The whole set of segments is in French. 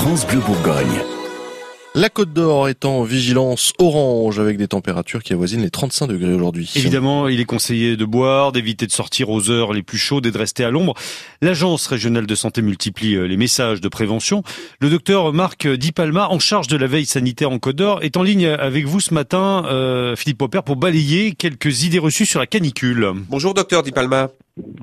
France Bleu Bourgogne. La Côte d'Or est en vigilance orange avec des températures qui avoisinent les 35 degrés aujourd'hui. Évidemment, il est conseillé de boire, d'éviter de sortir aux heures les plus chaudes et de rester à l'ombre. L'Agence régionale de santé multiplie euh, les messages de prévention. Le docteur Marc Di Palma, en charge de la veille sanitaire en Côte d'Or, est en ligne avec vous ce matin, euh, Philippe Popper, pour balayer quelques idées reçues sur la canicule. Bonjour docteur Di Palma.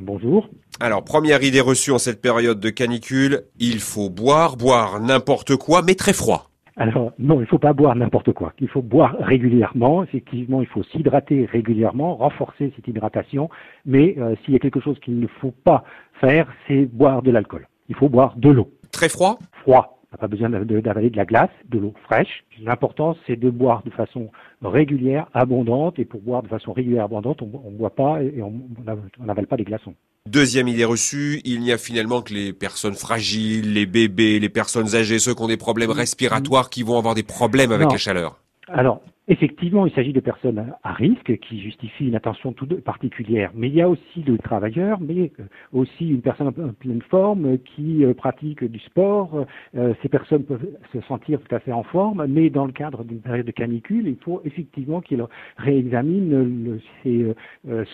Bonjour. Alors, première idée reçue en cette période de canicule, il faut boire, boire n'importe quoi, mais très froid. Alors non, il ne faut pas boire n'importe quoi. Il faut boire régulièrement. Effectivement, il faut s'hydrater régulièrement, renforcer cette hydratation. Mais euh, s'il y a quelque chose qu'il ne faut pas faire, c'est boire de l'alcool. Il faut boire de l'eau. Très froid? Froid. On n'a pas besoin d'avaler de la glace, de l'eau fraîche. L'important, c'est de boire de façon régulière, abondante. Et pour boire de façon régulière, abondante, on ne boit pas et on n'avale pas des glaçons. Deuxième idée reçue, il n'y a finalement que les personnes fragiles, les bébés, les personnes âgées, ceux qui ont des problèmes respiratoires qui vont avoir des problèmes avec la chaleur. Alors, Effectivement, il s'agit de personnes à risque qui justifient une attention toute particulière. Mais il y a aussi le travailleur, mais euh, aussi une personne en pleine forme qui euh, pratique du sport. Euh, ces personnes peuvent se sentir tout à fait en forme, mais dans le cadre d'une période de canicule, il faut effectivement qu'il réexamine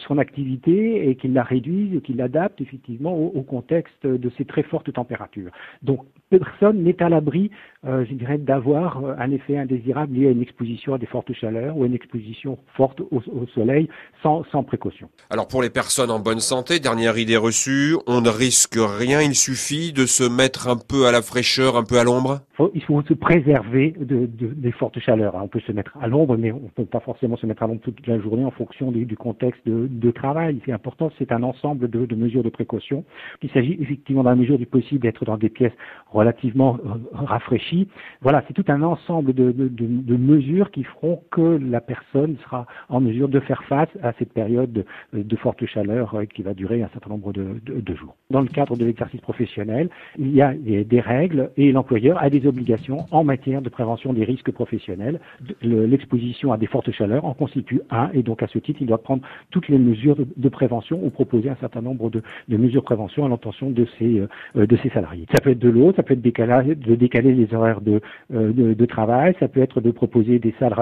son activité et qu'il la réduise, qu'il l'adapte effectivement au, contexte de ces très fortes températures. Donc, personne n'est à l'abri, je dirais, d'avoir un effet indésirable lié à une exposition à des chaleur ou une exposition forte au, soleil sans, sans précaution. Alors pour les personnes en bonne santé, dernière idée reçue, on ne risque rien, il suffit de se mettre un peu à la fraîcheur, un peu à l'ombre Il faut se préserver de, des fortes chaleurs. On peut se mettre à l'ombre, mais on ne peut pas forcément se mettre à l'ombre toute la journée en fonction du, contexte de, travail. C'est important, c'est un ensemble de, mesures de précaution. Il s'agit effectivement dans la mesure du possible d'être dans des pièces relativement euh, rafraîchies. Voilà, c'est tout un ensemble de mesures qui feront que la personne sera en mesure de faire face à cette période de, forte chaleur euh, qui va durer un certain nombre de, jours. Dans le cadre de l'exercice professionnel, il y a des règles et l'employeur a des obligations en matière de prévention des risques professionnels. L'exposition à des fortes chaleurs en constitue un et donc à ce titre, il doit prendre toutes les mesures de, prévention ou proposer un certain nombre de, mesures de prévention à l'intention de ses, euh, de ses salariés. Ça peut être de l'eau, ça peut être de décaler les horaires de, euh, de, travail, ça peut être de proposer des salles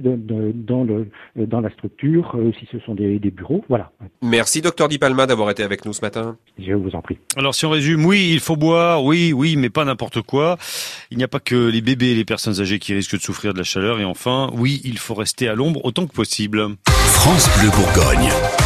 dans, le, dans la structure, euh, si ce sont des, bureaux. Voilà. Merci, docteur Di Palma, d'avoir été avec nous ce matin. Je vous en prie. Alors, si on résume, oui, il faut boire, oui, oui, mais pas n'importe quoi. Il n'y a pas que les bébés et les personnes âgées qui risquent de souffrir de la chaleur. Et enfin, oui, il faut rester à l'ombre autant que possible. France Bleu Bourgogne.